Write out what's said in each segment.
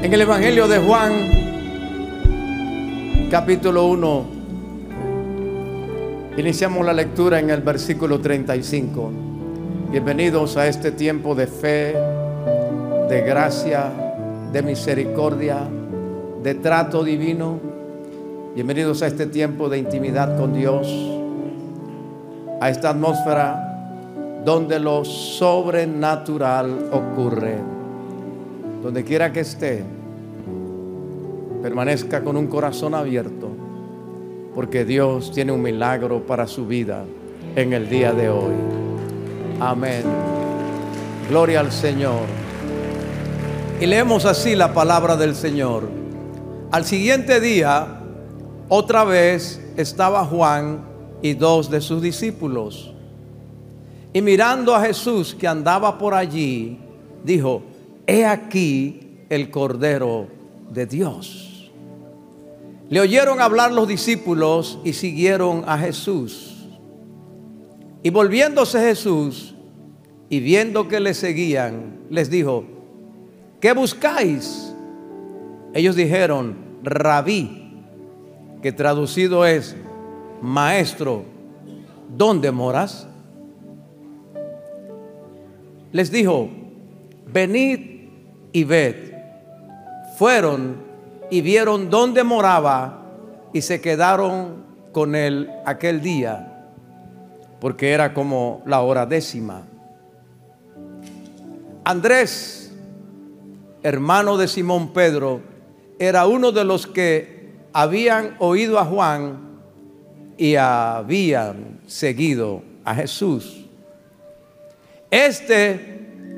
En el Evangelio de Juan, capítulo 1, iniciamos la lectura en el versículo 35. Bienvenidos a este tiempo de fe, de gracia, de misericordia, de trato divino. Bienvenidos a este tiempo de intimidad con Dios, a esta atmósfera donde lo sobrenatural ocurre. Donde quiera que esté, permanezca con un corazón abierto, porque Dios tiene un milagro para su vida en el día de hoy. Amén. Gloria al Señor. Y leemos así la palabra del Señor. Al siguiente día, otra vez estaba Juan y dos de sus discípulos. Y mirando a Jesús que andaba por allí, dijo, he aquí el Cordero de Dios. Le oyeron hablar los discípulos y siguieron a Jesús. Y volviéndose Jesús y viendo que le seguían, les dijo, ¿qué buscáis? Ellos dijeron, rabí, que traducido es maestro, ¿dónde moras? Les dijo, venid y ved. Fueron y vieron dónde moraba y se quedaron con él aquel día, porque era como la hora décima. Andrés, hermano de Simón Pedro, era uno de los que habían oído a Juan y habían seguido a Jesús. Este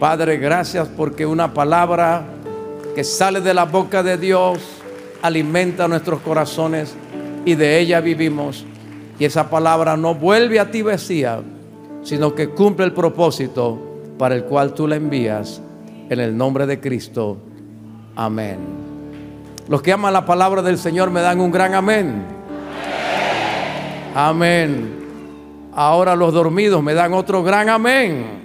Padre, gracias porque una palabra que sale de la boca de Dios alimenta nuestros corazones y de ella vivimos. Y esa palabra no vuelve a ti vacía, sino que cumple el propósito para el cual tú la envías. En el nombre de Cristo. Amén. Los que aman la palabra del Señor me dan un gran amén. Amén. Ahora los dormidos me dan otro gran amén.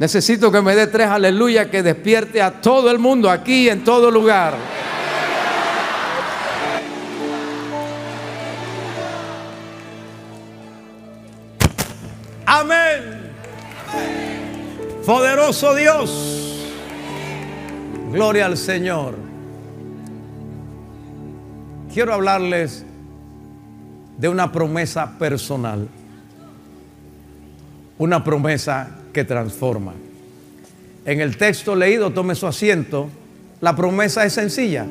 Necesito que me dé tres aleluya que despierte a todo el mundo aquí en todo lugar. Amén. Poderoso Dios. Gloria al Señor. Quiero hablarles de una promesa personal una promesa que transforma. En el texto leído, tome su asiento, la promesa es sencilla.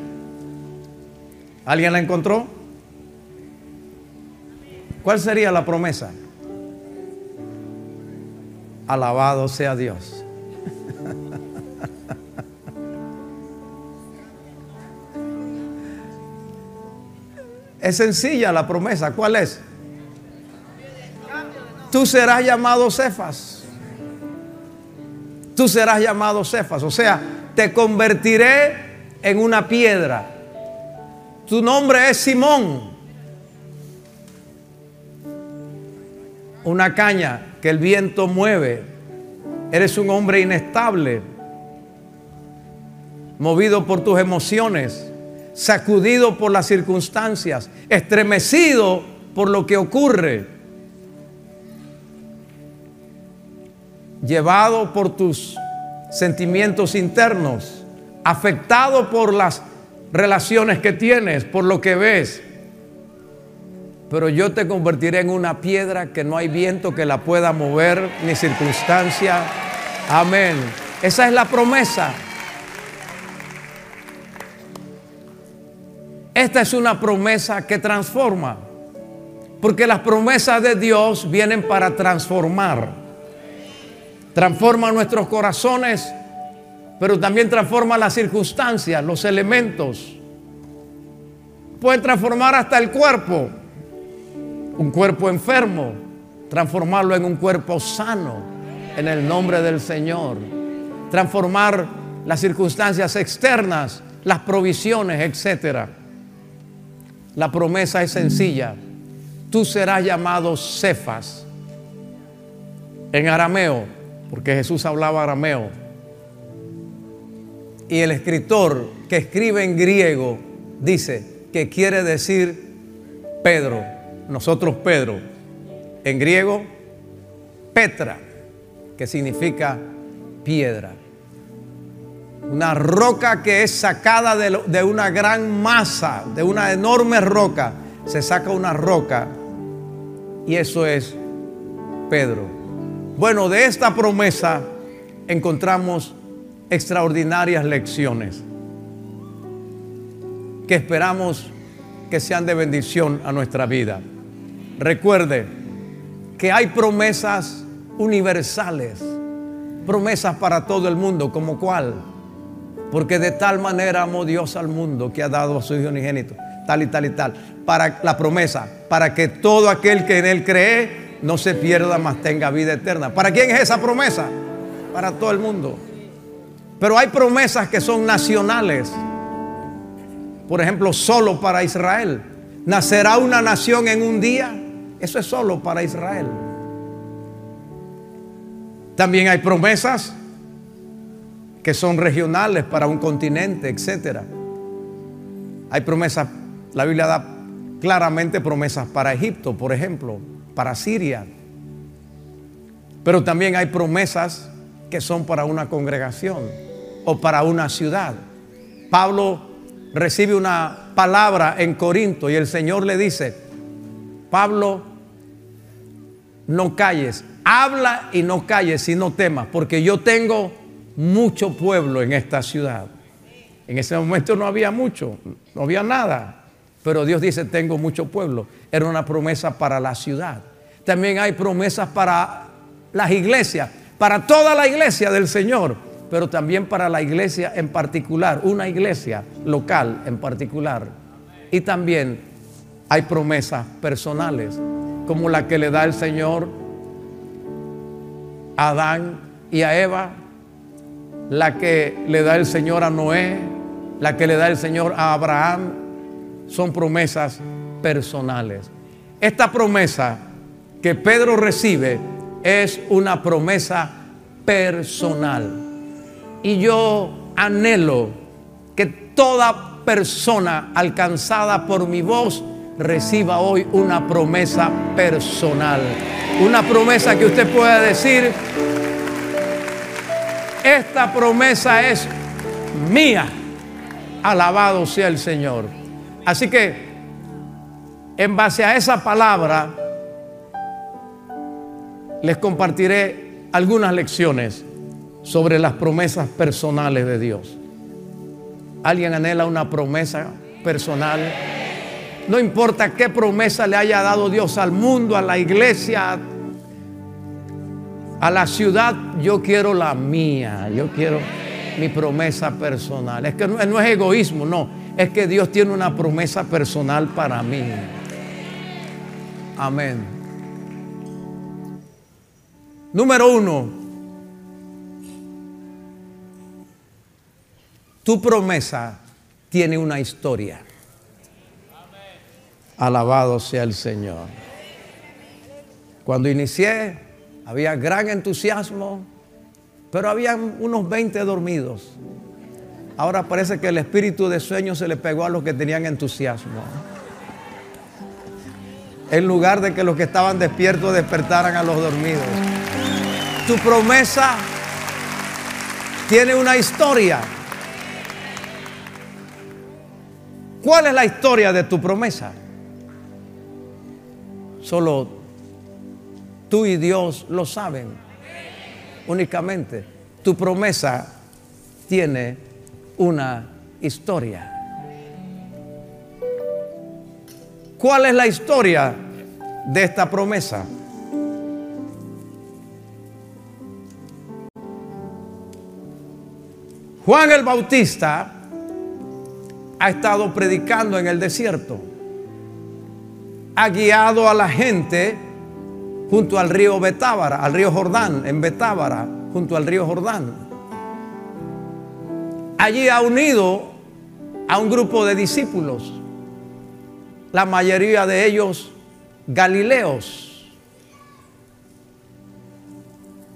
¿Alguien la encontró? ¿Cuál sería la promesa? Alabado sea Dios. es sencilla la promesa. ¿Cuál es? Tú serás llamado Cefas. Tú serás llamado Cefas. O sea, te convertiré en una piedra. Tu nombre es Simón. Una caña que el viento mueve. Eres un hombre inestable. Movido por tus emociones. Sacudido por las circunstancias. Estremecido por lo que ocurre llevado por tus sentimientos internos, afectado por las relaciones que tienes, por lo que ves. Pero yo te convertiré en una piedra que no hay viento que la pueda mover, ni circunstancia. Amén. Esa es la promesa. Esta es una promesa que transforma. Porque las promesas de Dios vienen para transformar transforma nuestros corazones pero también transforma las circunstancias, los elementos. Puede transformar hasta el cuerpo, un cuerpo enfermo, transformarlo en un cuerpo sano, en el nombre del Señor. Transformar las circunstancias externas, las provisiones, etc. La promesa es sencilla. Tú serás llamado Cefas en arameo, porque Jesús hablaba arameo. Y el escritor que escribe en griego dice que quiere decir Pedro, nosotros Pedro, en griego Petra, que significa piedra. Una roca que es sacada de, una gran masa, de una enorme roca. Se saca una roca y eso es Pedro. Bueno, de esta promesa encontramos extraordinarias lecciones que esperamos que sean de bendición a nuestra vida. Recuerde que hay promesas universales, promesas para todo el mundo, como cuál. Porque de tal manera amó Dios al mundo que ha dado a su Hijo unigénito, tal y tal y tal. Para la promesa, para que todo aquel que en Él cree no se pierda, mas tenga vida eterna. ¿Para quién es esa promesa? Para todo el mundo. Pero hay promesas que son nacionales. Por ejemplo, solo para Israel. ¿Nacerá una nación en un día? Eso es solo para Israel. También hay promesas que son regionales para un continente, etc. Hay promesas, la Biblia da claramente promesas para Egipto, por ejemplo, para Siria. Pero también hay promesas que son para una congregación o para una ciudad. Pablo recibe una palabra en Corinto y el Señor le dice, Pablo, no calles, habla y no calles y no temas, porque yo tengo mucho pueblo en esta ciudad. En ese momento no había mucho, no había nada, pero Dios dice, tengo mucho pueblo. Era una promesa para la ciudad. También hay promesas para las iglesias, para toda la iglesia del Señor, pero también para la iglesia en particular, una iglesia local en particular. Y también hay promesas personales, como la que le da el Señor a Adán y a Eva, la que le da el Señor a Noé, la que le da el Señor a Abraham, son promesas personales. Esta promesa que Pedro recibe es una promesa personal. Y yo anhelo que toda persona alcanzada por mi voz reciba hoy una promesa personal. Una promesa que usted pueda decir, esta promesa es mía. Alabado sea el Señor. Así que, en base a esa palabra, les compartiré algunas lecciones sobre las promesas personales de Dios. ¿Alguien anhela una promesa personal? No importa qué promesa le haya dado Dios al mundo, a la iglesia, a la ciudad, yo quiero la mía, yo quiero mi promesa personal. Es que no, es egoísmo, no, es que Dios tiene una promesa personal para mí. Amén. Número uno, tu promesa tiene una historia. Alabado sea el Señor. Cuando inicié, había gran entusiasmo, pero había unos 20 dormidos. Ahora parece que el espíritu de sueño se le pegó a los que tenían entusiasmo. En lugar de que los que estaban despiertos despertaran a los dormidos. Tu promesa tiene una historia. ¿Cuál es la historia de tu promesa? Solo tú y Dios lo saben. Únicamente. Tu promesa tiene una historia. ¿Cuál es la historia de esta promesa? Juan el Bautista ha estado predicando en el desierto. Ha guiado a la gente junto al río Betábara, al río Jordán, en Betábara, junto al río Jordán. Allí ha unido a un grupo de discípulos, la mayoría de ellos galileos.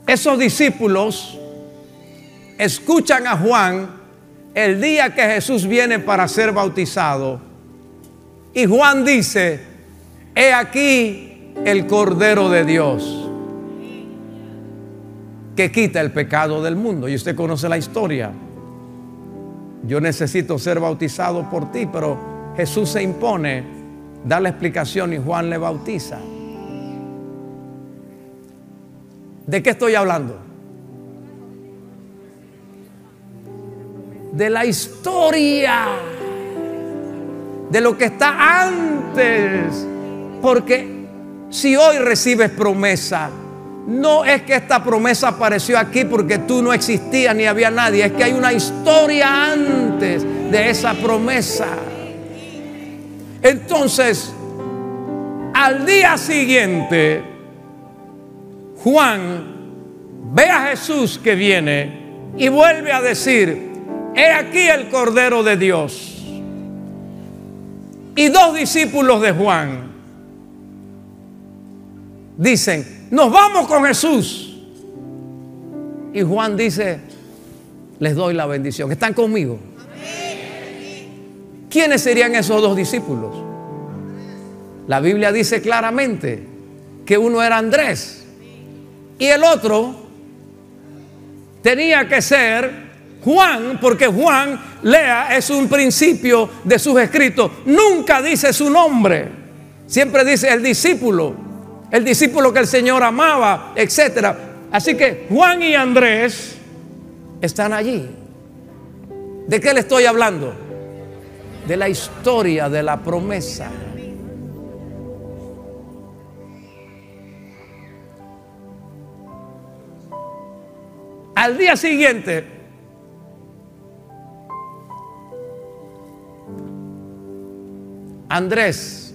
Esos discípulos escuchan a Juan el día que Jesús viene para ser bautizado. Y Juan dice, he aquí el Cordero de Dios que quita el pecado del mundo. Y usted conoce la historia yo necesito ser bautizado por ti, pero Jesús se impone, da la explicación y Juan le bautiza. ¿De qué estoy hablando? De la historia, de lo que está antes. Porque si hoy recibes promesa, no es que esta promesa apareció aquí porque tú no existías ni había nadie, es que hay una historia antes de esa promesa. Entonces, al día siguiente, Juan ve a Jesús que viene y vuelve a decir, he aquí el Cordero de Dios. Y dos discípulos de Juan dicen, nos vamos con Jesús. Y Juan dice, les doy la bendición. ¿Están conmigo? ¿Quiénes serían esos dos discípulos? La Biblia dice claramente que uno era Andrés y el otro tenía que ser Juan, porque Juan, lea, es un principio de sus escritos. Nunca dice su nombre, siempre dice el discípulo el discípulo que el Señor amaba, etc. Así que Juan y Andrés están allí. ¿De qué le estoy hablando? De la historia de la promesa. Al día siguiente, Andrés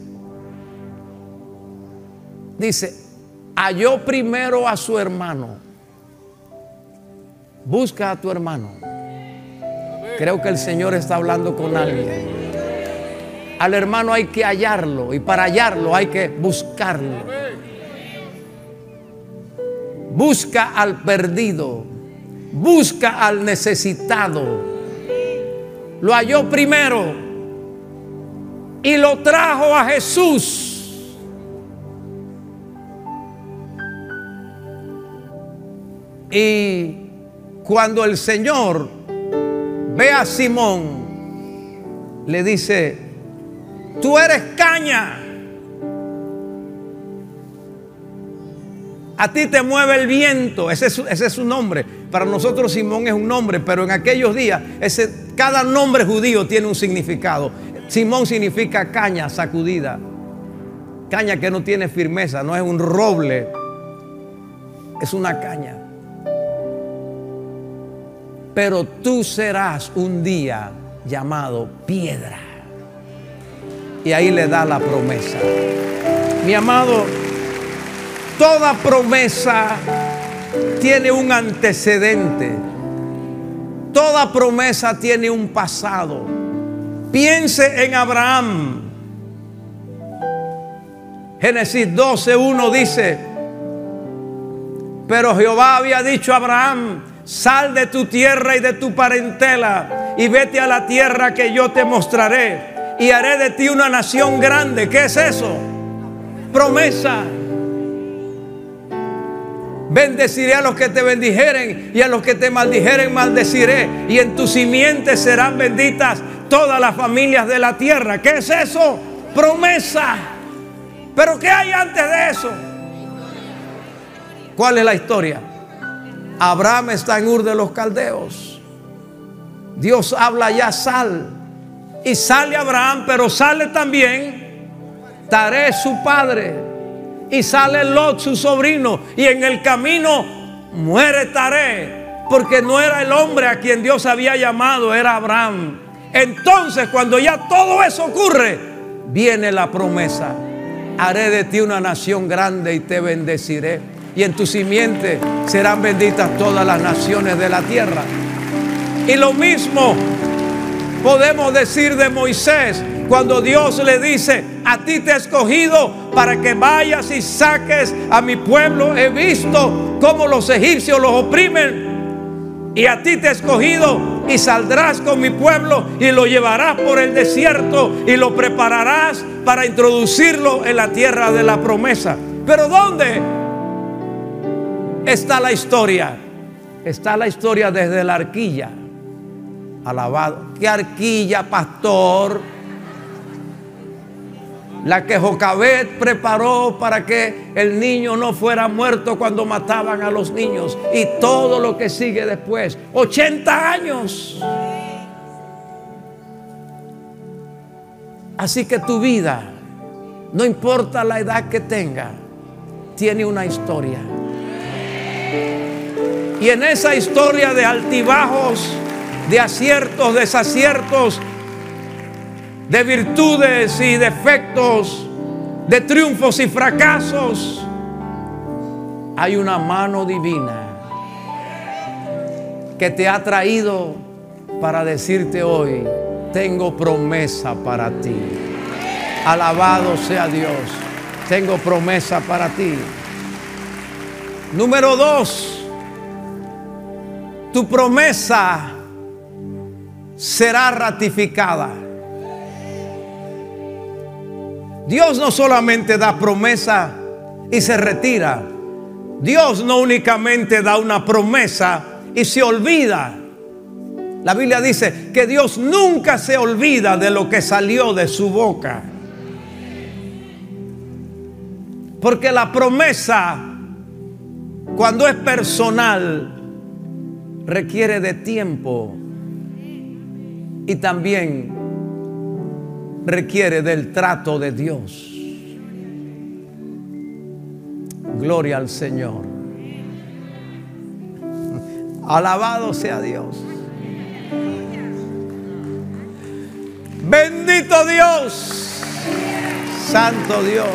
dice, halló primero a su hermano. Busca a tu hermano. Creo que el Señor está hablando con alguien. Al hermano hay que hallarlo y para hallarlo hay que buscarlo. Busca al perdido. Busca al necesitado. Lo halló primero y lo trajo a Jesús Y cuando el Señor ve a Simón, le dice, tú eres caña. A ti te mueve el viento. Ese es, su nombre. Para nosotros Simón es un nombre, pero en aquellos días ese, cada nombre judío tiene un significado. Simón significa caña sacudida. Caña que no tiene firmeza, no es un roble, es una caña pero tú serás un día llamado piedra. Y ahí le da la promesa. Mi amado, toda promesa tiene un antecedente. Toda promesa tiene un pasado. Piense en Abraham. Génesis 12.1 dice, pero Jehová había dicho a Abraham, Sal de tu tierra y de tu parentela y vete a la tierra que yo te mostraré y haré de ti una nación grande. ¿Qué es eso? Promesa. Bendeciré a los que te bendijeren y a los que te maldijeren maldeciré. Y en tu simiente serán benditas todas las familias de la tierra. ¿Qué es eso? Promesa. Pero ¿qué hay antes de eso? ¿Cuál es la historia? Abraham está en Ur de los Caldeos. Dios habla ya, sal. Y sale Abraham, pero sale también Taré su padre. Y sale Lot su sobrino. Y en el camino muere Taré. Porque no era el hombre a quien Dios había llamado, era Abraham. Entonces cuando ya todo eso ocurre, viene la promesa. Haré de ti una nación grande y te bendeciré. Y en tu simiente serán benditas todas las naciones de la tierra. Y lo mismo podemos decir de Moisés cuando Dios le dice, a ti te he escogido para que vayas y saques a mi pueblo. He visto cómo los egipcios los oprimen. Y a ti te he escogido y saldrás con mi pueblo y lo llevarás por el desierto y lo prepararás para introducirlo en la tierra de la promesa. Pero ¿dónde está la historia? Está la historia desde la arquilla. Alabado. ¿Qué arquilla, pastor? La que Jocabet preparó para que el niño no fuera muerto cuando mataban a los niños. Y todo lo que sigue después. 80 años. Así que tu vida, no importa la edad que tenga, tiene una historia. Y en esa historia de altibajos, de aciertos, desaciertos, de virtudes y defectos, de triunfos y fracasos, hay una mano divina que te ha traído para decirte hoy, tengo promesa para ti. Alabado sea Dios, tengo promesa para ti. Número dos, tu promesa será ratificada. Dios no solamente da promesa y se retira. Dios no únicamente da una promesa y se olvida. La Biblia dice que Dios nunca se olvida de lo que salió de su boca. Porque la promesa, cuando es personal, requiere de tiempo y también requiere del trato de Dios. Gloria al Señor. Alabado sea Dios. Bendito Dios. Santo Dios.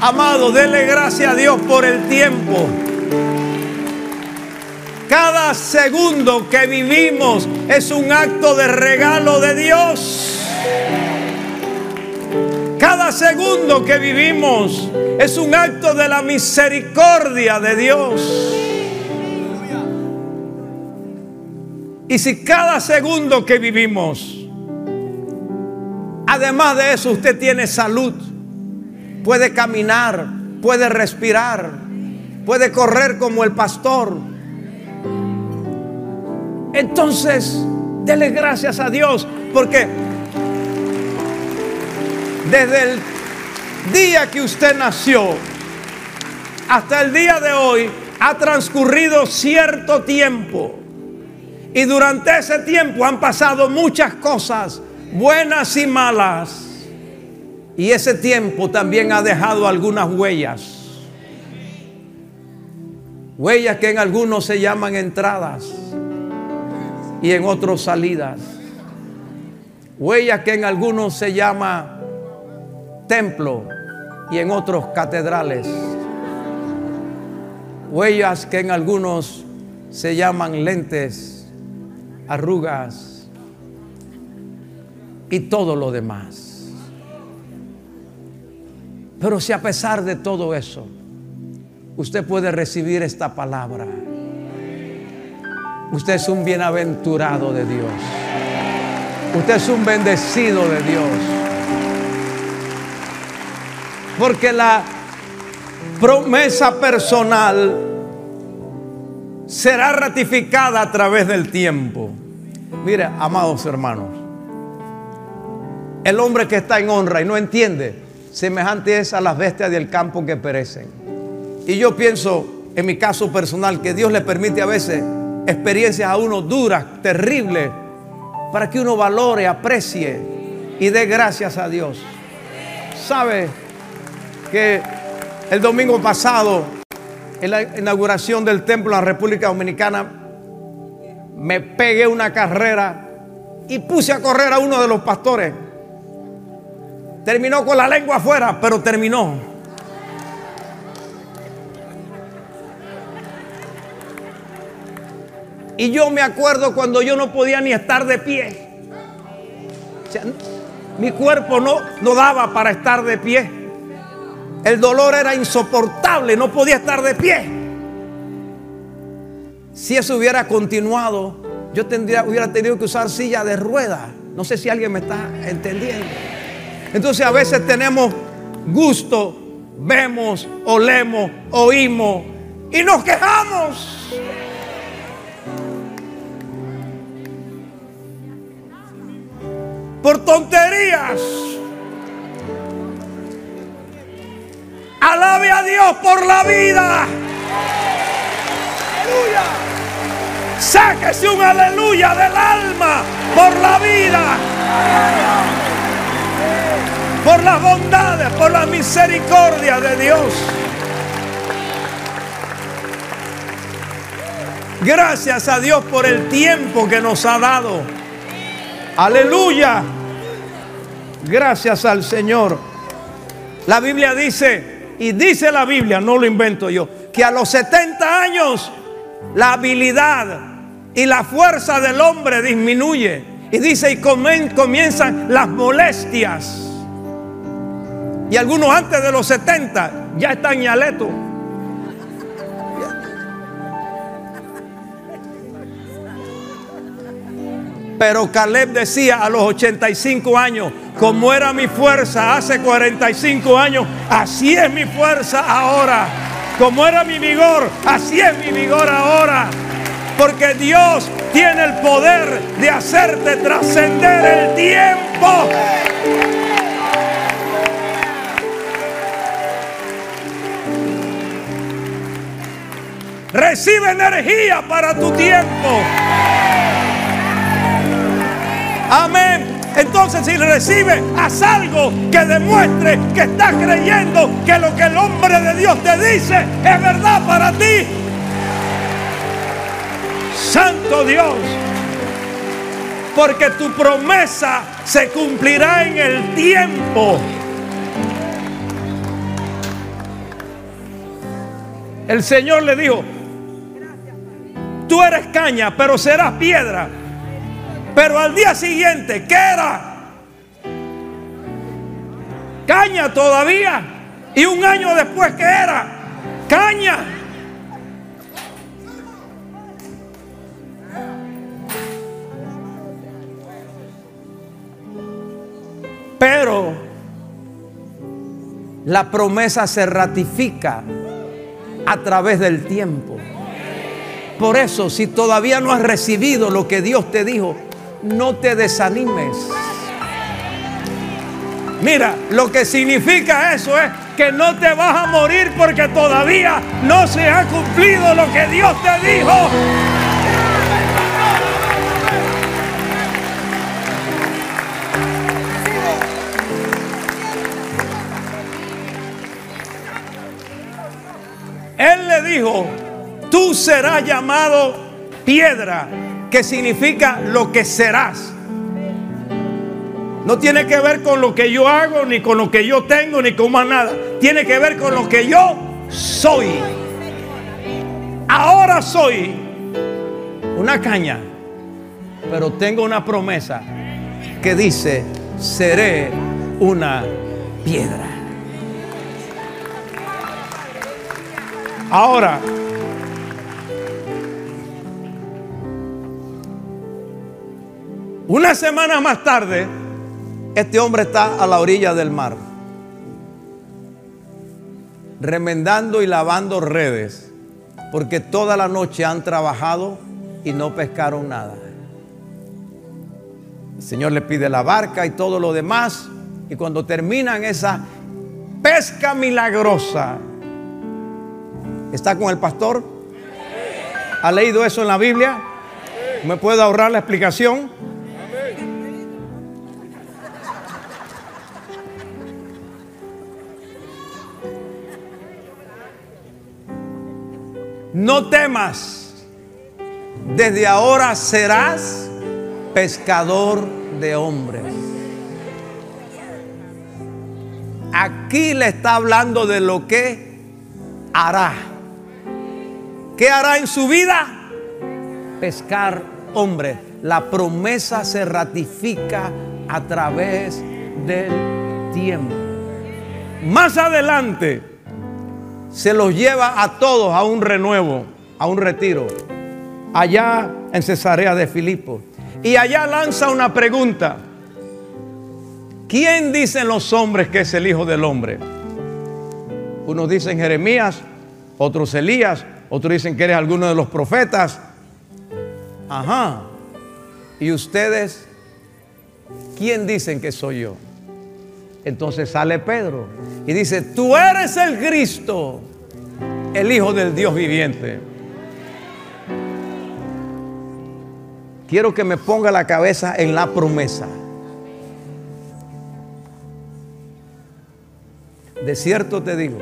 Amado, dele gracias a Dios por el tiempo cada segundo que vivimos es un acto de regalo de Dios. Cada segundo que vivimos es un acto de la misericordia de Dios. Y si cada segundo que vivimos, además de eso, usted tiene salud, puede caminar, puede respirar, puede correr como el pastor, entonces, dele gracias a Dios porque desde el día que usted nació hasta el día de hoy ha transcurrido cierto tiempo. Y durante ese tiempo han pasado muchas cosas, buenas y malas. Y ese tiempo también ha dejado algunas huellas. Huellas que en algunos se llaman entradas y en otros salidas. Huellas que en algunos se llama templo y en otros catedrales. Huellas que en algunos se llaman lentes, arrugas y todo lo demás. Pero si a pesar de todo eso, usted puede recibir esta palabra Usted es un bienaventurado de Dios. Usted es un bendecido de Dios. Porque la promesa personal será ratificada a través del tiempo. Mire, amados hermanos, el hombre que está en honra y no entiende, semejante es a las bestias del campo que perecen. Y yo pienso, en mi caso personal, que Dios le permite a veces experiencias a uno duras, terribles, para que uno valore, aprecie y dé gracias a Dios. ¿Sabe que el domingo pasado en la inauguración del templo en la República Dominicana, me pegué una carrera y puse a correr a uno de los pastores. Terminó con la lengua afuera, pero terminó. Y yo me acuerdo cuando yo no podía ni estar de pie. mi cuerpo no, no daba para estar de pie. El dolor era insoportable, no podía estar de pie. Si eso hubiera continuado, yo tendría, hubiera tenido que usar silla de rueda. No sé si alguien me está entendiendo. Entonces a veces tenemos gusto, vemos, olemos, oímos y nos quejamos. Por tonterías. Alabe a Dios por la vida. Aleluya. Sáquese un aleluya del alma por la vida. Por las bondades, por la misericordia de Dios. Gracias a Dios por el tiempo que nos ha dado. Aleluya. Gracias al Señor. La Biblia dice y dice la Biblia, no lo invento yo, que a los 70 años la habilidad y la fuerza del hombre disminuye. Y dice, y comienzan las molestias. Y algunos antes de los 70 ya están ñaletos. Pero Caleb decía a los 85 años, como era mi fuerza hace 45 años, así es mi fuerza ahora. Como era mi vigor, así es mi vigor ahora. Porque Dios tiene el poder de hacerte trascender el tiempo. Recibe energía para tu tiempo. Amén. Entonces si recibe, haz algo que demuestre que estás creyendo que lo que el hombre de Dios te dice es verdad para ti. Santo Dios. Porque tu promesa se cumplirá en el tiempo. El Señor le dijo, tú eres caña, pero serás piedra. Pero al día siguiente, ¿qué era? Caña todavía. Y un año después, ¿qué era? Caña. Pero la promesa se ratifica a través del tiempo. Por eso, si todavía no has recibido lo que Dios te dijo, no te desanimes. Mira, lo que significa eso es que no te vas a morir porque todavía no se ha cumplido lo que Dios te dijo. Él le dijo, tú serás llamado piedra que significa lo que serás. No tiene que ver con lo que yo hago, ni con lo que yo tengo, ni con más nada. Tiene que ver con lo que yo soy. Ahora soy una caña, pero tengo una promesa que dice, seré una piedra. Ahora, Una semana más tarde, este hombre está a la orilla del mar, remendando y lavando redes, porque toda la noche han trabajado y no pescaron nada. El Señor le pide la barca y todo lo demás, y cuando terminan esa pesca milagrosa, ¿está con el pastor? ¿Ha leído eso en la Biblia? ¿Me puede ahorrar la explicación? No temas, desde ahora serás pescador de hombres. Aquí le está hablando de lo que hará. ¿Qué hará en su vida? Pescar hombres. La promesa se ratifica a través del tiempo. Más adelante se los lleva a todos a un renuevo, a un retiro, allá en Cesarea de Filipo. Y allá lanza una pregunta. ¿Quién dicen los hombres que es el Hijo del Hombre? Unos dicen Jeremías, otros Elías, otros dicen que eres alguno de los profetas. Ajá. ¿Y ustedes quién dicen que soy yo? Entonces sale Pedro y dice, tú eres el Cristo, el Hijo del Dios viviente. Quiero que me ponga la cabeza en la promesa. De cierto te digo,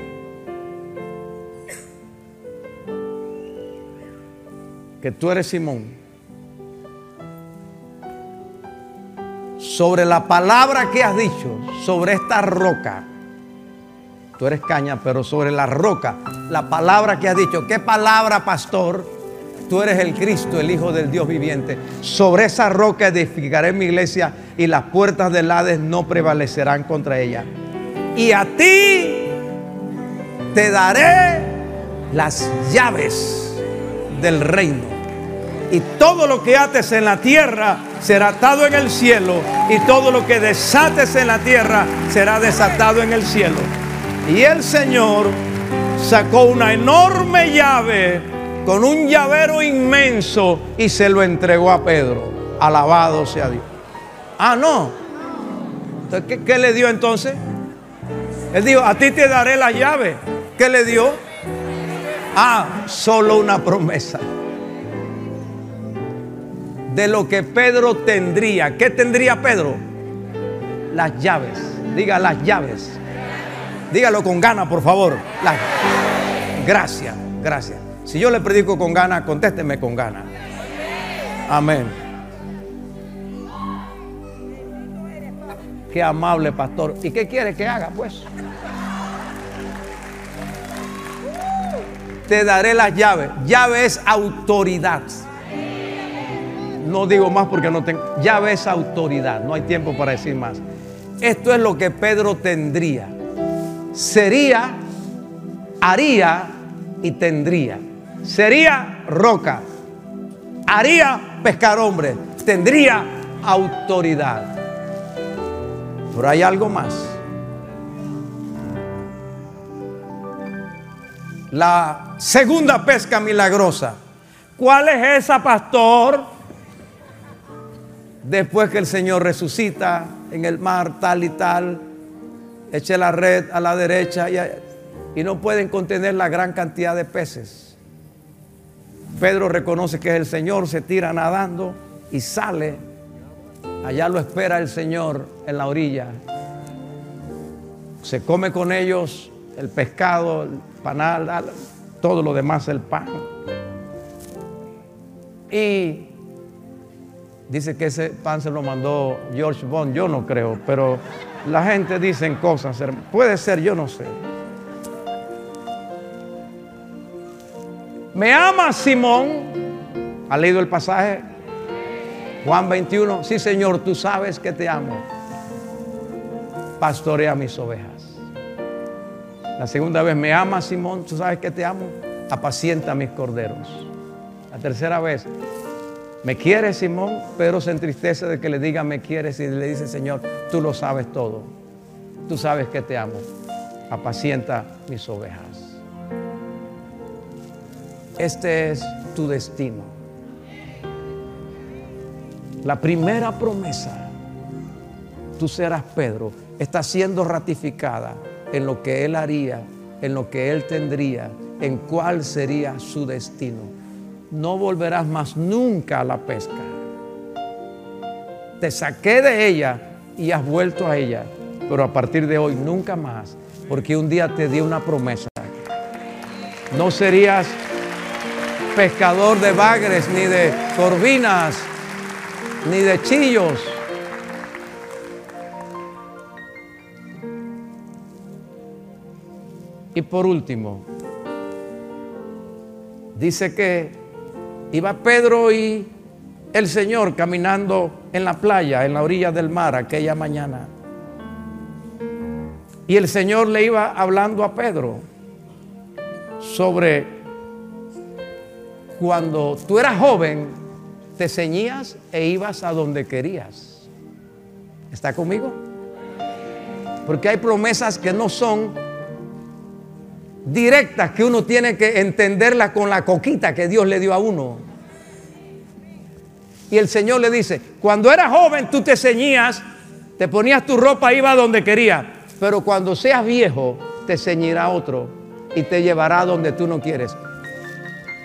que tú eres Simón. Sobre la palabra que has dicho, sobre esta roca, tú eres caña, pero sobre la roca, la palabra que has dicho, ¿qué palabra, pastor? Tú eres el Cristo, el Hijo del Dios viviente. Sobre esa roca edificaré mi iglesia y las puertas del Hades no prevalecerán contra ella y a ti te daré las llaves del reino. Y todo lo que ates en la tierra será atado en el cielo. Y todo lo que desates en la tierra será desatado en el cielo. Y el Señor sacó una enorme llave con un llavero inmenso y se lo entregó a Pedro. Alabado sea Dios. Ah, no. ¿Qué, qué le dio entonces? Él dijo, a ti te daré la llave. ¿Qué le dio? Ah, solo una promesa. De lo que Pedro tendría. ¿Qué tendría Pedro? Las llaves. Diga las llaves. Dígalo con ganas, por favor. Gracias, gracias. Si yo le predico con ganas, contésteme con ganas. Amén. Qué amable pastor. ¿Y qué quiere que haga, pues? te daré las llaves. Llave es autoridad. No digo más porque no tengo. Llave es autoridad. No hay tiempo para decir más. Esto es lo que Pedro tendría. Sería, haría y tendría. Sería roca. Haría pescar hombre. Tendría autoridad. Pero hay algo más. la segunda pesca milagrosa. ¿Cuál es esa, pastor? Después que el Señor resucita en el mar, tal y tal, eche la red a la derecha y, y no pueden contener la gran cantidad de peces. Pedro reconoce que es el Señor, se tira nadando y sale. Allá lo espera el Señor en la orilla. Se come con ellos el pescado, panal, todo lo demás, el pan. Y dice que ese pan se lo mandó George Bond, yo no creo, pero la gente dice cosas, puede ser, yo no sé. ¿Me ama Simón? ¿Ha leído el pasaje? Juan 21, sí Señor, tú sabes que te amo. Pastorea mis ovejas. La segunda vez, me ama Simón, tú sabes que te amo, apacienta mis corderos. La tercera vez, me quiere Simón, pero se entristece de que le diga me quieres y le dice, Señor, tú lo sabes todo. Tú sabes que te amo. Apacienta mis ovejas. Este es tu destino. La primera promesa, tú serás Pedro, está siendo ratificada en lo que él haría, en lo que él tendría, en cuál sería su destino. No volverás más nunca a la pesca. Te saqué de ella y has vuelto a ella, pero a partir de hoy nunca más, porque un día te di una promesa. No serías pescador de bagres, ni de corvinas, ni de chillos. Y por último, dice que iba Pedro y el Señor caminando en la playa, en la orilla del mar aquella mañana. Y el Señor le iba hablando a Pedro sobre cuando tú eras joven, te ceñías e ibas a donde querías. ¿Está conmigo? Porque hay promesas que no son directas que uno tiene que entenderla con la coquita que Dios le dio a uno. Y el Señor le dice, cuando eras joven tú te ceñías, te ponías tu ropa, iba donde quería, pero cuando seas viejo te ceñirá otro y te llevará donde tú no quieres.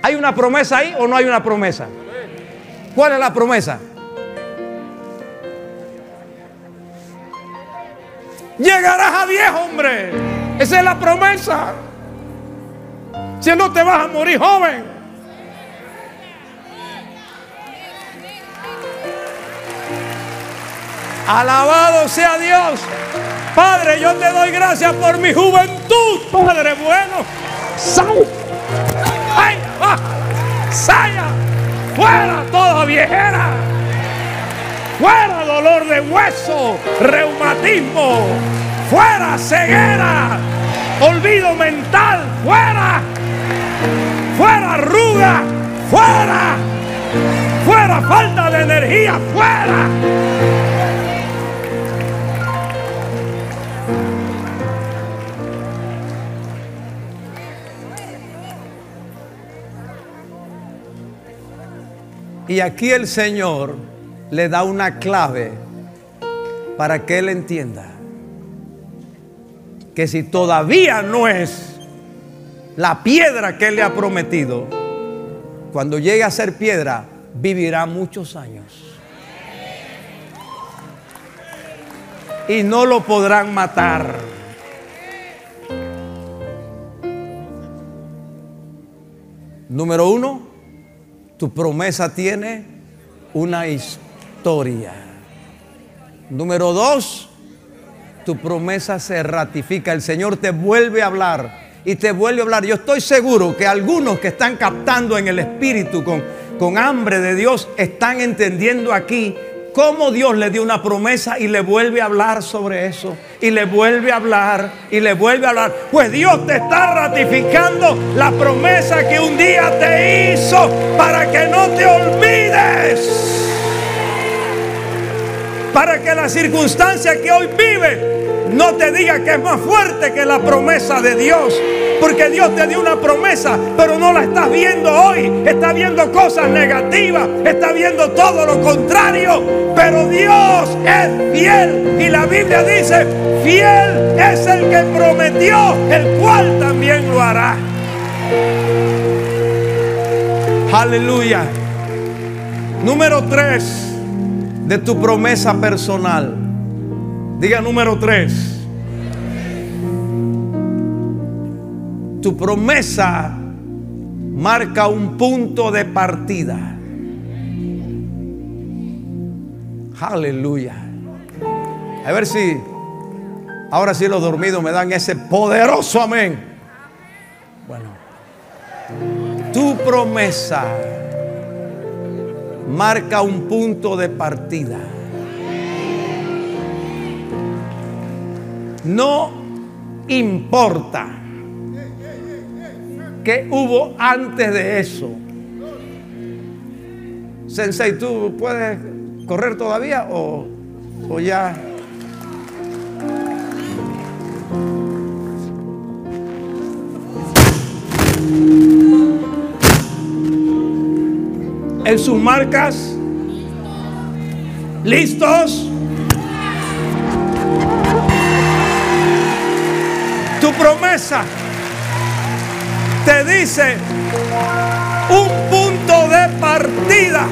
¿Hay una promesa ahí o no hay una promesa? ¿Cuál es la promesa? Llegarás a viejo, hombre. Esa es la promesa. Si no te vas a morir joven. Alabado sea Dios. Padre, yo te doy gracias por mi juventud. Padre bueno. Sal. Ay, ah, saya. Fuera toda viejera. Fuera dolor de hueso, reumatismo. Fuera ceguera olvido mental, fuera, fuera arruga, fuera, fuera falta de energía, fuera. Y aquí el Señor le da una clave para que él entienda que si todavía no es la piedra que Él le ha prometido, cuando llegue a ser piedra, vivirá muchos años. Y no lo podrán matar. Número uno, tu promesa tiene una historia. Número dos, tu promesa se ratifica. El Señor te vuelve a hablar y te vuelve a hablar. Yo estoy seguro que algunos que están captando en el Espíritu con, con hambre de Dios están entendiendo aquí cómo Dios le dio una promesa y le vuelve a hablar sobre eso. Y le vuelve a hablar y le vuelve a hablar. Pues Dios te está ratificando la promesa que un día te hizo para que no te olvides. Para que la circunstancia que hoy vive no te diga que es más fuerte que la promesa de Dios. Porque Dios te dio una promesa, pero no la estás viendo hoy. Está viendo cosas negativas, está viendo todo lo contrario. Pero Dios es fiel. Y la Biblia dice, fiel es el que prometió, el cual también lo hará. Aleluya. Número tres de tu promesa personal. Diga número tres. Tu promesa marca un punto de partida. Aleluya. A ver si ahora sí los dormidos me dan ese poderoso amén. Bueno, tu promesa marca un punto de partida. No importa qué hubo antes de eso. Sensei, ¿tú puedes correr todavía o, o ya? En sus marcas, listos. Tu promesa te dice un punto de partida.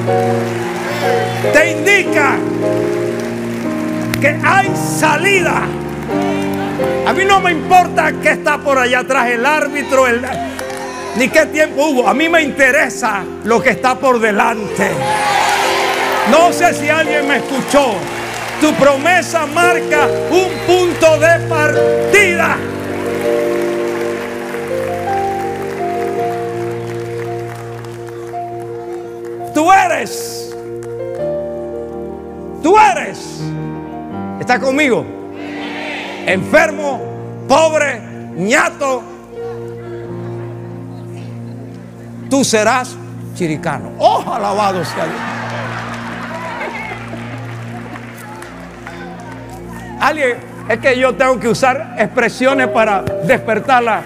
Te indica que hay salida. A mí no me importa que está por allá atrás el árbitro, ni qué tiempo hubo. A mí me interesa lo que está por delante. No sé si alguien me escuchó. Tu promesa marca un punto de partida. Tú eres. Tú eres. ¿Está conmigo? Enfermo, pobre, ñato. Tú serás chiricano. Oh, alabado sea Dios. Alguien, es que yo tengo que usar expresiones para despertar la,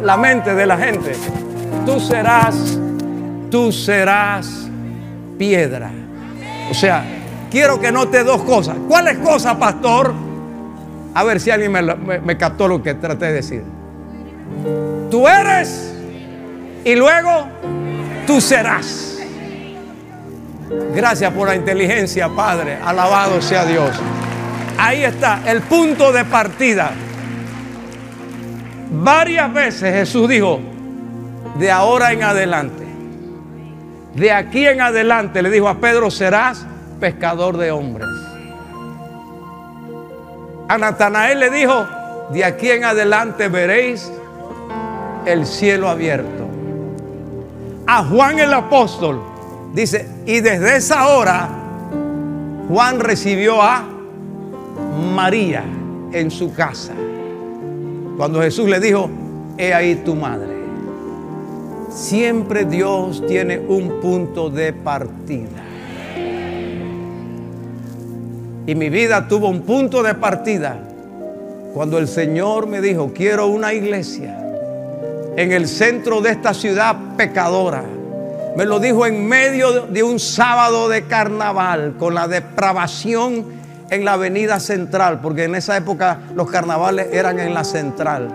la mente de la gente. Tú serás, tú serás piedra. O sea, quiero que note dos cosas. ¿Cuáles cosas, pastor? A ver si alguien me, me- captó lo que traté de decir. Tú eres y luego tú serás. Gracias por la inteligencia, Padre. Alabado sea Dios. Ahí está, el punto de partida. Varias veces Jesús dijo, de ahora en adelante, de aquí en adelante, le dijo a Pedro, serás pescador de hombres. A Natanael le dijo, de aquí en adelante veréis el cielo abierto. A Juan el apóstol dice, y desde esa hora Juan recibió a María en su casa. Cuando Jesús le dijo, he ahí tu madre. Siempre Dios tiene un punto de partida. Y mi vida tuvo un punto de partida cuando el Señor me dijo, quiero una iglesia en el centro de esta ciudad pecadora. Me lo dijo en medio de un sábado de carnaval, con la depravación en la avenida central, porque en esa época los carnavales eran en la central.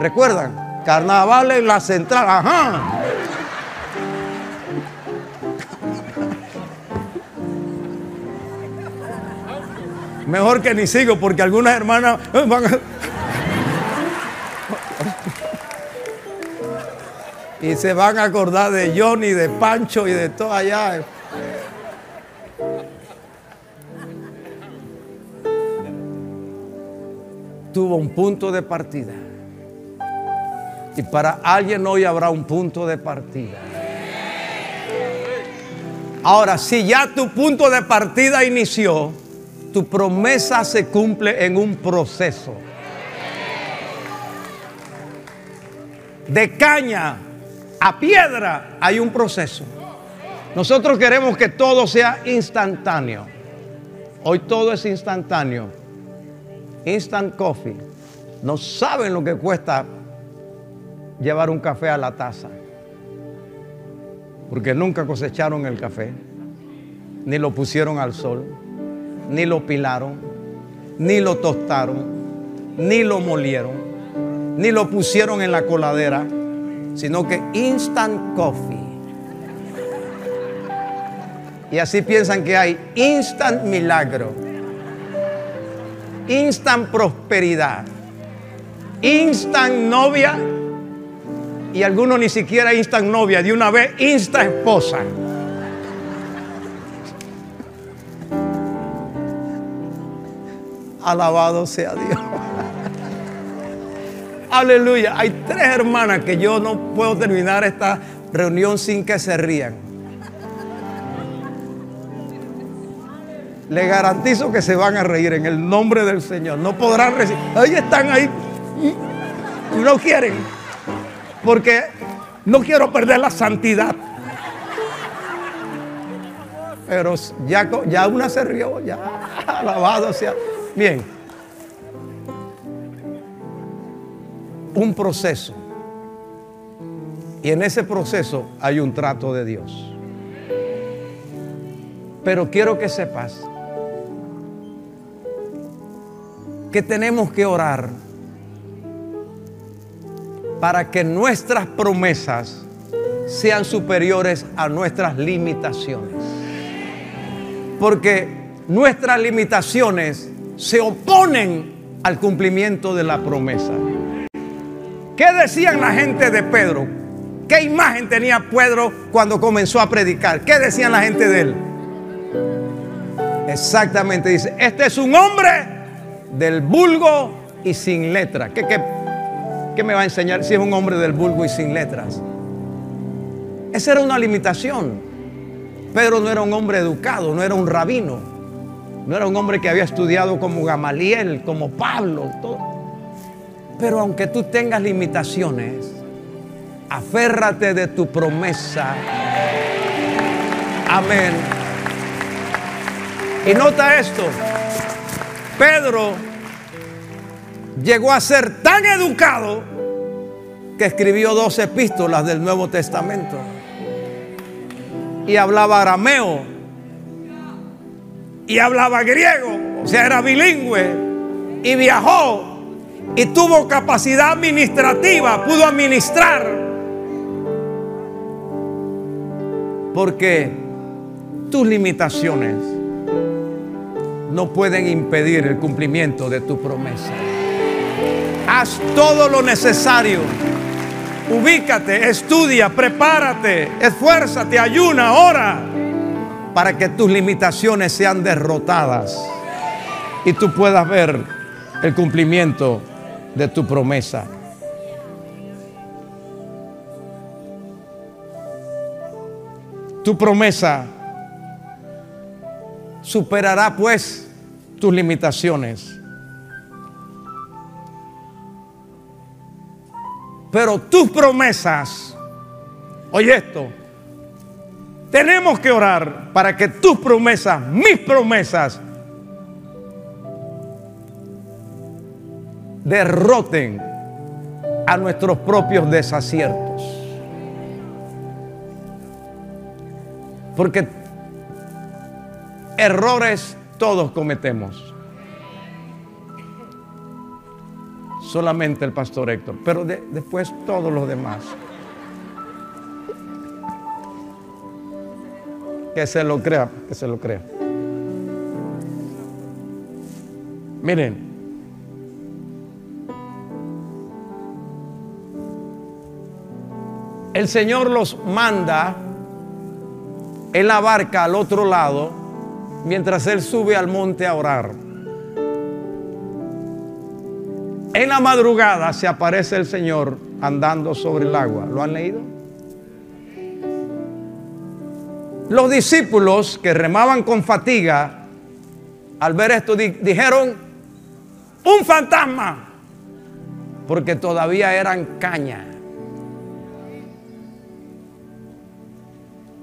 ¿Recuerdan? Carnaval en la central, ajá. Mejor que ni sigo, porque algunas hermanas eh, van a... Y se van a acordar de Johnny, de Pancho y de todo allá. Tuvo un punto de partida. Y para alguien hoy habrá un punto de partida. Ahora, si ya tu punto de partida inició, tu promesa se cumple en un proceso. De caña a piedra hay un proceso. Nosotros queremos que todo sea instantáneo. Hoy todo es instantáneo. Instant coffee. No saben lo que cuesta llevar un café a la taza. Porque nunca cosecharon el café, ni lo pusieron al sol, ni lo pilaron, ni lo tostaron, ni lo molieron, ni lo pusieron en la coladera, sino que instant coffee. Y así piensan que hay instant milagro, instant prosperidad, instant novia y algunos ni siquiera instant novia, de una vez instant esposa. Alabado sea Dios. Aleluya. Hay tres hermanas que yo no puedo terminar esta reunión sin que se rían. Le garantizo que se van a reír en el nombre del Señor. No podrán recibir. Ahí están ahí. No quieren. Porque no quiero perder la santidad. Pero ya, ya una se rió, ya. Alabado sea. Bien. Un proceso. Y en ese proceso hay un trato de Dios. Pero quiero que sepas que tenemos que orar para que nuestras promesas sean superiores a nuestras limitaciones. Porque nuestras limitaciones se oponen al cumplimiento de la promesa. ¿Qué decían la gente de Pedro ¿Qué imagen tenía Pedro cuando comenzó a predicar? ¿Qué decían la gente de él? Exactamente, dice, este es un hombre del vulgo y sin letra. ¿Qué, qué, me va a enseñar si es un hombre del vulgo y sin letras? Esa era una limitación. Pedro no era un hombre educado, no era un rabino, no era un hombre que había estudiado como Gamaliel, como Pablo. Todo. Pero aunque tú tengas limitaciones, aférrate de tu promesa. Amén. Y nota esto, Pedro llegó a ser tan educado que escribió dos epístolas del Nuevo Testamento. Y hablaba arameo. Y hablaba griego. O sea, era bilingüe. Y viajó. Y tuvo capacidad administrativa. Pudo administrar Porque tus limitaciones no pueden impedir el cumplimiento de tu promesa. Haz todo lo necesario. Ubícate, estudia, prepárate, esfuérzate, ayuna, ora para que tus limitaciones sean derrotadas y tú puedas ver el cumplimiento de tu promesa. Tu promesa superará pues tus limitaciones. Pero tus promesas, oye esto, tenemos que orar para que tus promesas, mis promesas, derroten a nuestros propios desaciertos. Porque errores todos cometemos. Solamente el pastor Héctor, pero después todos los demás. Que se lo crea, que se lo crea. Miren, el Señor los manda en la barca al otro lado mientras él sube al monte a orar. En la madrugada se aparece el Señor andando sobre el agua. ¿Lo han leído? Los discípulos que remaban con fatiga, al ver esto dijeron, un fantasma, porque todavía eran caña.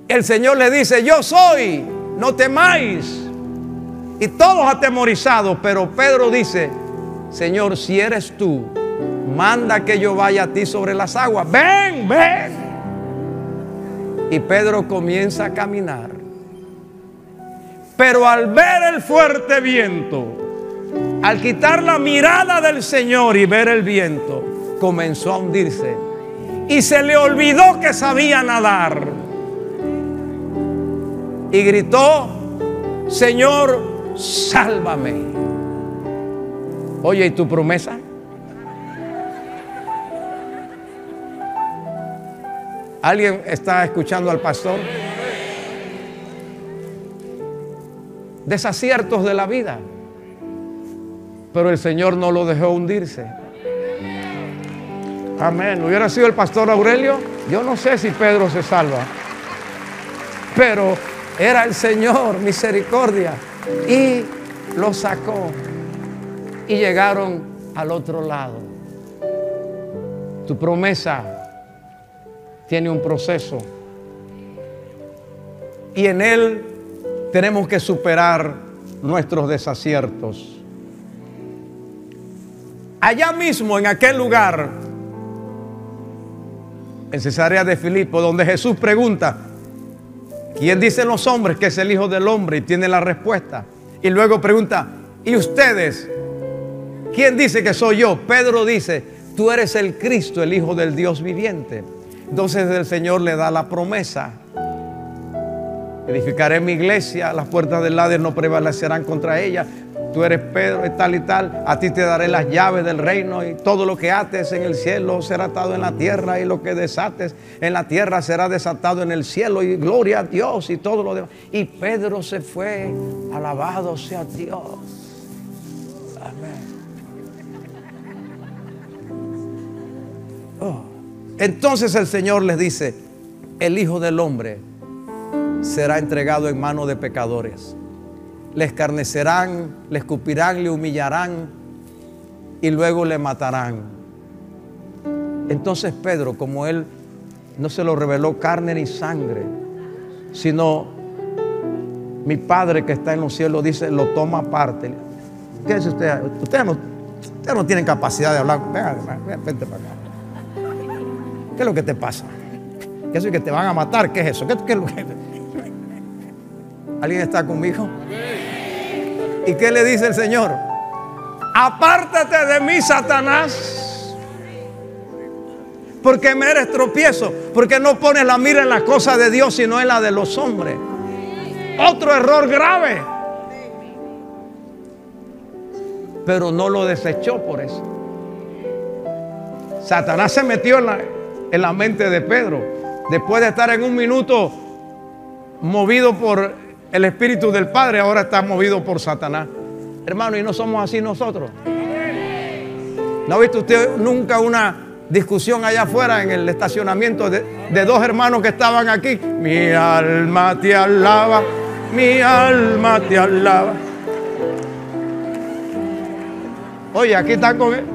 El Señor le dice, yo soy, no temáis. Y todos atemorizados, pero Pedro dice, Señor, si eres tú, manda que yo vaya a ti sobre las aguas. Ven, ven. Y Pedro comienza a caminar. Pero al ver el fuerte viento, al quitar la mirada del Señor y ver el viento, comenzó a hundirse. Y se le olvidó que sabía nadar y gritó, Señor, sálvame. Oye, ¿y tu promesa? ¿Alguien está escuchando al pastor? Desaciertos de la vida. Pero el Señor no lo dejó hundirse. Amén. ¿Hubiera sido el pastor Aurelio? Yo no sé si Pedro se salva. Pero era el Señor, misericordia. Y lo sacó. Y llegaron al otro lado. Tu promesa tiene un proceso. Y en él tenemos que superar nuestros desaciertos. Allá mismo, en aquel lugar, en Cesarea de Filipo, donde Jesús pregunta, ¿Quién dicen los hombres que es el Hijo del Hombre? Y tiene la respuesta. Y luego pregunta, ¿y ustedes? ¿Quién dice que soy yo? Pedro dice, tú eres el Cristo, el Hijo del Dios viviente. Entonces el Señor le da la promesa. Edificaré mi iglesia, las puertas del Hades no prevalecerán contra ella. tú eres Pedro y tal y tal, a ti te daré las llaves del reino y todo lo que ates en el cielo será atado en la tierra y lo que desates en la tierra será desatado en el cielo y gloria a Dios y todo lo demás. Y Pedro se fue, alabado sea Dios. Amén. Oh. Entonces el Señor les dice, el Hijo del Hombre será entregado en manos de pecadores le escarnecerán, le escupirán, le humillarán y luego le matarán. Entonces Pedro, como él no se lo reveló carne ni sangre, sino mi Padre que está en los cielos dice, lo toma aparte. ¿Qué es usted? Ustedes no, no tienen capacidad de hablar. Venga, vente para acá. ¿Qué es lo que te pasa? ¿Qué es eso que te van a matar? ¿Qué es eso? ¿Qué, qué ¿Alguien está conmigo? ¿Y qué le dice el Señor? Apártate de mí, Satanás. Porque me eres tropiezo. Porque no pones la mira en las cosas de Dios, sino en la de los hombres. Otro error grave. Pero no lo desechó por eso. Satanás se metió en la, en la mente de Pedro. Después de estar en un minuto movido por el Espíritu del Padre ahora está movido por Satanás. Hermano, y no somos así nosotros. ¿No ha visto usted nunca una discusión allá afuera en el estacionamiento de, dos hermanos que estaban aquí? Mi alma te alaba, mi alma te alaba. Oye, aquí están con él.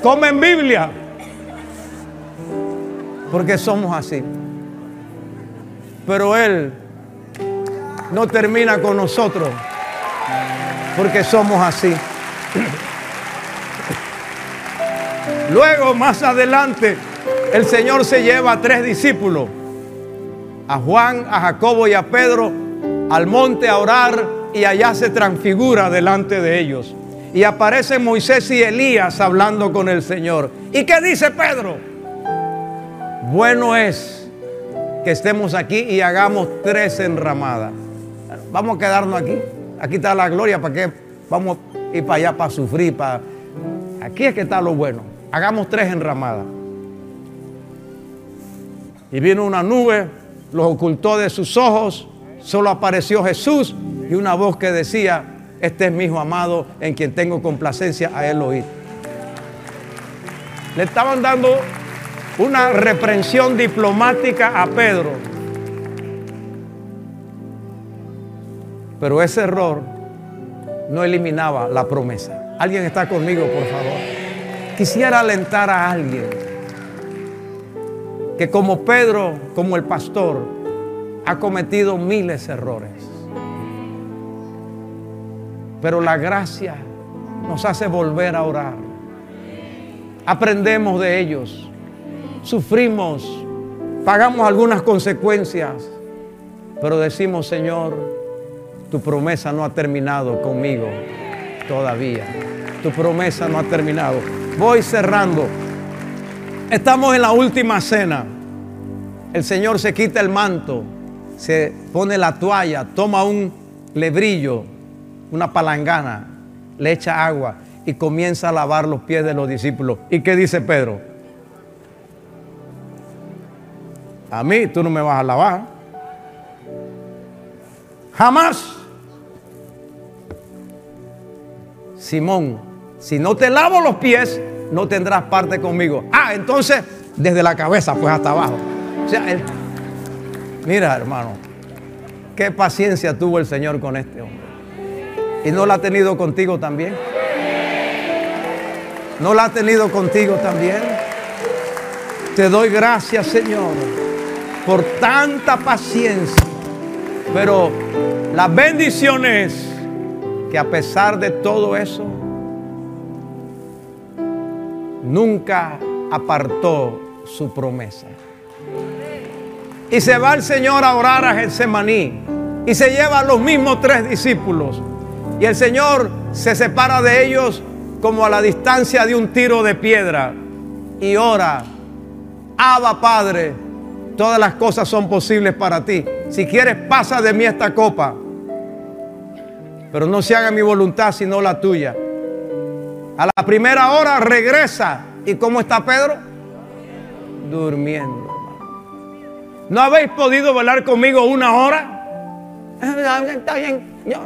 Comen Biblia. Porque somos así. Pero él no termina con nosotros, porque somos así. Luego, más adelante, el Señor se lleva a tres discípulos, a Juan, a Jacobo y a Pedro, al monte a orar y allá se transfigura delante de ellos. Y aparecen Moisés y Elías hablando con el Señor. ¿Y qué dice Pedro? Bueno es que estemos aquí y hagamos tres enramadas. Vamos a quedarnos aquí. Aquí está la gloria. ¿Para qué? Vamos a ir para allá para sufrir. Para... Aquí es que está lo bueno. Hagamos tres enramadas. Y vino una nube, los ocultó de sus ojos. Solo apareció Jesús y una voz que decía, este es mi hijo amado en quien tengo complacencia a él oír. Le estaban dando una reprensión diplomática a Pedro Pero ese error no eliminaba la promesa. ¿Alguien está conmigo, por favor? Quisiera alentar a alguien que como Pedro, como el pastor, ha cometido miles de errores. Pero la gracia nos hace volver a orar. Aprendemos de ellos, sufrimos, pagamos algunas consecuencias, pero decimos, Señor, tu promesa no ha terminado conmigo todavía. Tu promesa no ha terminado. Voy cerrando. Estamos en la última cena. El Señor se quita el manto, se pone la toalla, toma un lebrillo, una palangana, le echa agua y comienza a lavar los pies de los discípulos. ¿Y qué dice Pedro? A mí tú no me vas a lavar. Jamás. Simón, si no te lavo los pies, no tendrás parte conmigo. Ah, entonces, desde la cabeza, pues hasta abajo. O sea, mira, hermano, qué paciencia tuvo el Señor con este hombre. ¿Y no la ha tenido contigo también? ¿No la ha tenido contigo también? Te doy gracias, Señor, por tanta paciencia. Pero la bendición es que a pesar de todo eso, nunca apartó su promesa. Y se va el Señor a orar a Getsemaní y se lleva a los mismos tres discípulos. Y el Señor se separa de ellos como a la distancia de un tiro de piedra y ora, Abba Padre, todas las cosas son posibles para ti. Si quieres, pasa de mí esta copa pero no se haga mi voluntad sino la tuya. A la primera hora regresa. ¿Y cómo está Pedro? Durmiendo. ¿No habéis podido velar conmigo una hora? Está bien. Yo,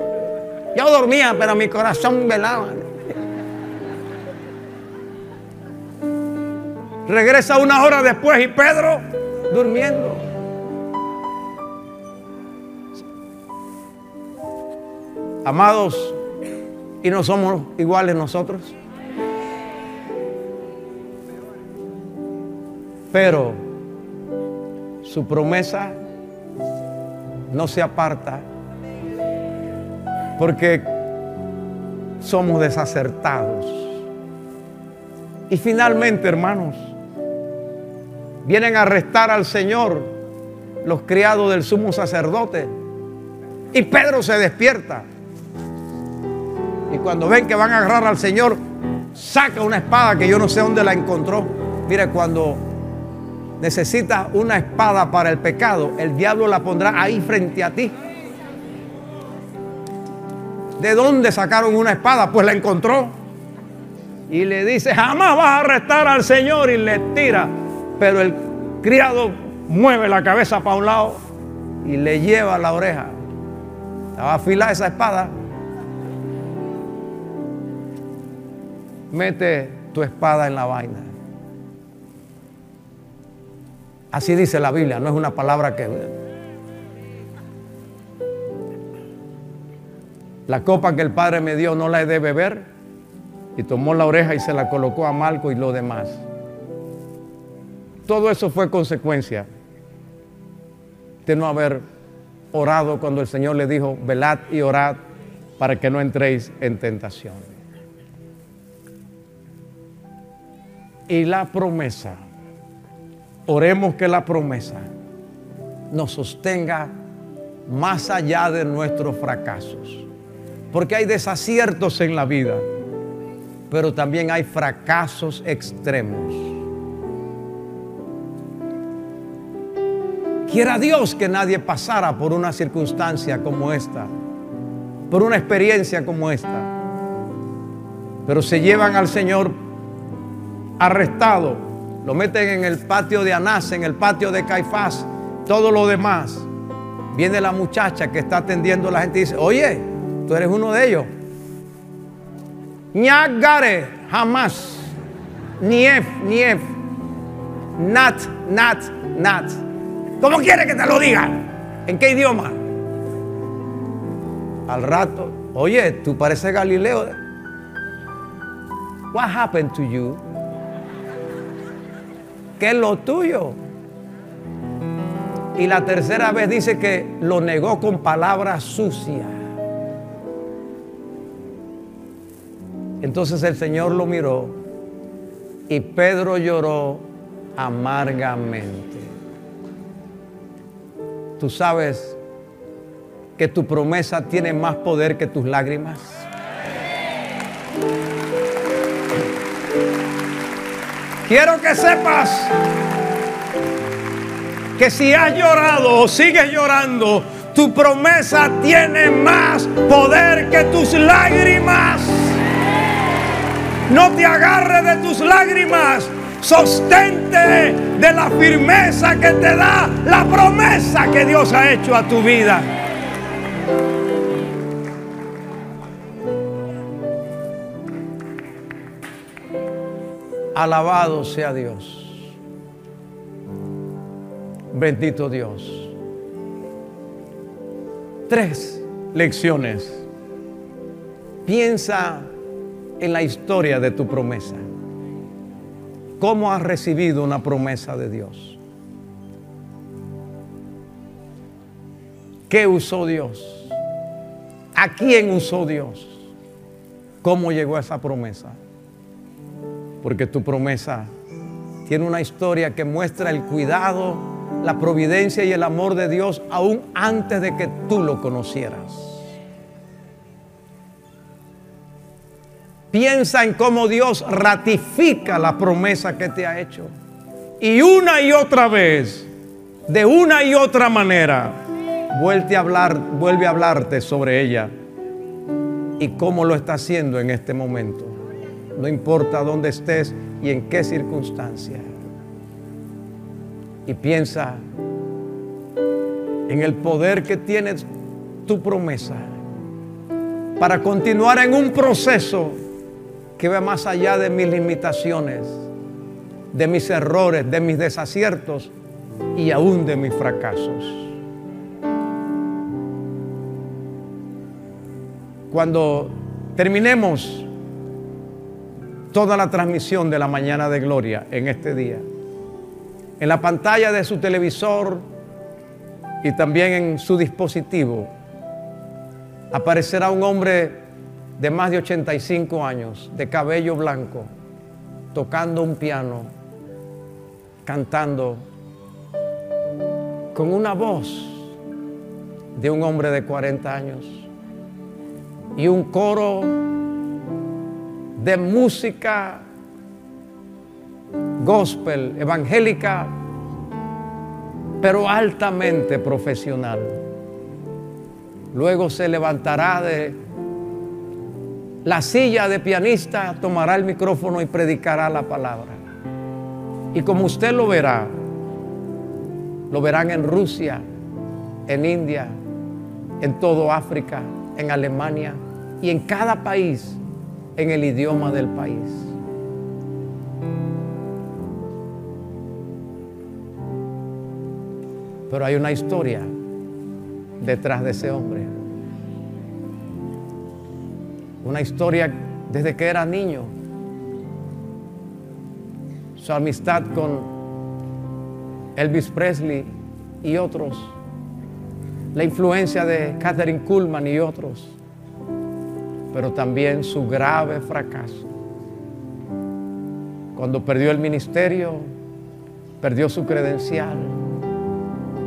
yo dormía, pero mi corazón velaba. Regresa una hora después y Pedro durmiendo. Amados, ¿y no somos iguales nosotros? Pero su promesa no se aparta porque somos desacertados. Y finalmente, hermanos, vienen a arrestar al Señor los criados del sumo sacerdote. Y Pedro se despierta. Y cuando ven que van a agarrar al Señor, saca una espada que yo no sé dónde la encontró. Mire, cuando necesitas una espada para el pecado, el diablo la pondrá ahí frente a ti. ¿De dónde sacaron una espada? Pues la encontró. Y le dice, jamás vas a arrestar al Señor y le tira. Pero el criado mueve la cabeza para un lado y le lleva la oreja. Estaba afilada esa espada. Mete tu espada en la vaina. Así dice la Biblia, no es una palabra que... La copa que el Padre me dio no la he de beber. Y tomó la oreja y se la colocó a Malco y lo demás. Todo eso fue consecuencia de no haber orado cuando el Señor le dijo, velad y orad para que no entréis en tentación. Y la promesa Oremos que la promesa nos sostenga más allá de nuestros fracasos. Porque hay desaciertos en la vida, pero también hay fracasos extremos. Quiera Dios que nadie pasara por una circunstancia como esta, por una experiencia como esta. Pero se llevan al Señor arrestado lo meten en el patio de Anás, en el patio de Caifás, todo lo demás. Viene la muchacha que está atendiendo a la gente y dice, oye, tú eres uno de ellos. Ñagare, jamás. Nief, nief. Nat, nat, nat. ¿Cómo quiere que te lo diga? ¿En qué idioma? Al rato, oye, tú pareces Galileo. What happened to you? que es lo tuyo. Y la tercera vez dice que lo negó con palabras sucias. Entonces el Señor lo miró y Pedro lloró amargamente. Tú sabes que tu promesa tiene más poder que tus lágrimas. Quiero que sepas que si has llorado o sigues llorando, tu promesa tiene más poder que tus lágrimas. No te agarres de tus lágrimas. Sostente de la firmeza que te da la promesa que Dios ha hecho a tu vida. Alabado sea Dios. Bendito Dios. Tres lecciones. Piensa en la historia de tu promesa. ¿Cómo has recibido una promesa de Dios? ¿Qué usó Dios? ¿A quién usó Dios? ¿Cómo llegó a esa promesa? porque tu promesa tiene una historia que muestra el cuidado, la providencia y el amor de Dios aún antes de que tú lo conocieras. Piensa en cómo Dios ratifica la promesa que te ha hecho. Y una y otra vez, de una y otra manera, vuelve a, hablar, vuelve a hablarte sobre ella. y cómo lo está haciendo en este momento. No importa dónde estés y en qué circunstancia. Y piensa en el poder que tiene tu promesa para continuar en un proceso que va más allá de mis limitaciones, de mis errores, de mis desaciertos y aún de mis fracasos. Cuando terminemos toda la transmisión de la mañana de gloria en este día, en la pantalla de su televisor y también en su dispositivo, aparecerá un hombre de más de 85 años, de cabello blanco, tocando un piano, cantando con una voz de un hombre de 40 años y un coro de música gospel, evangélica, pero altamente profesional. Luego se levantará de la silla de pianista, tomará el micrófono y predicará la palabra. Y como usted lo verá, lo verán en Rusia, en India, en todo África, en Alemania y en cada país en el idioma del país. Pero hay una historia detrás de ese hombre. Una historia desde que era niño. Su amistad con Elvis Presley y otros. La influencia de Catherine Kuhlman y otros. Pero también su grave fracaso. Cuando perdió el ministerio, perdió su credencial.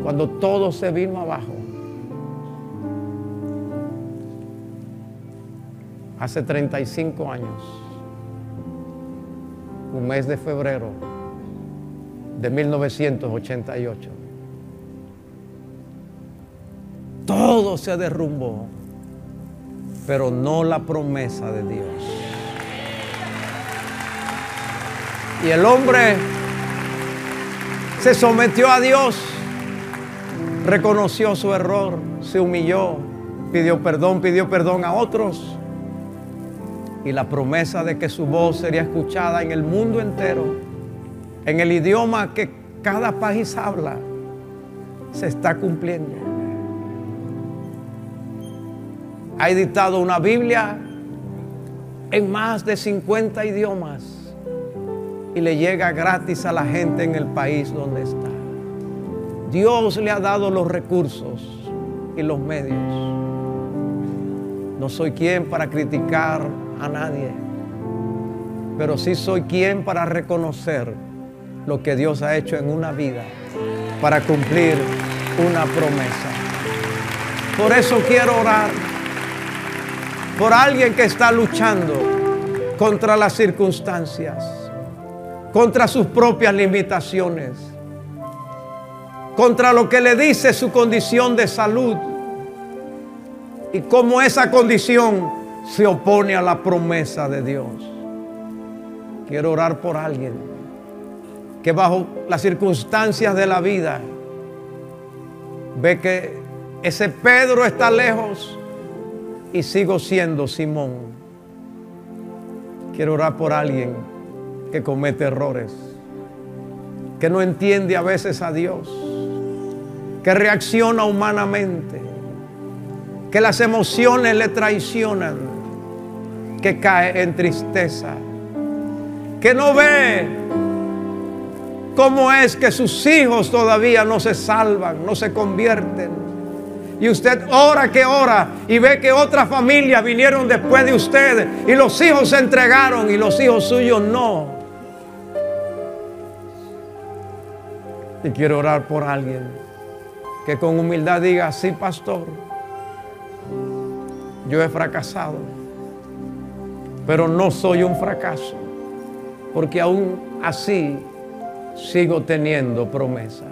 Cuando todo se vino abajo hace 35 años, un mes de febrero de 1988. Todo se derrumbó, pero no la promesa de Dios. Y el hombre se sometió a Dios, reconoció su error, se humilló, pidió perdón, pidió perdón a otros y la promesa de que su voz sería escuchada en el mundo entero, en el idioma que cada país habla, se está cumpliendo. Ha editado una Biblia en más de 50 idiomas y le llega gratis a la gente en el país donde está. Dios le ha dado los recursos y los medios. No soy quien para criticar a nadie. Pero sí soy quien para reconocer lo que Dios ha hecho en una vida, para cumplir una promesa. Por eso quiero orar por alguien que está luchando contra las circunstancias, contra sus propias limitaciones, contra lo que le dice su condición de salud y cómo esa condición se opone a la promesa de Dios. Quiero orar por alguien que bajo las circunstancias de la vida ve que ese Pedro está lejos y sigo siendo Simón. Quiero orar por alguien que comete errores, que no entiende a veces a Dios, que reacciona humanamente, que las emociones le traicionan que cae en tristeza, que no ve cómo es que sus hijos todavía no se salvan, no se convierten. Y usted ora que ora y ve que otras familias vinieron después de usted y los hijos se entregaron y los hijos suyos no. Y quiero orar por alguien que con humildad diga, sí, pastor, yo he fracasado pero no soy un fracaso, porque aún así sigo teniendo promesas.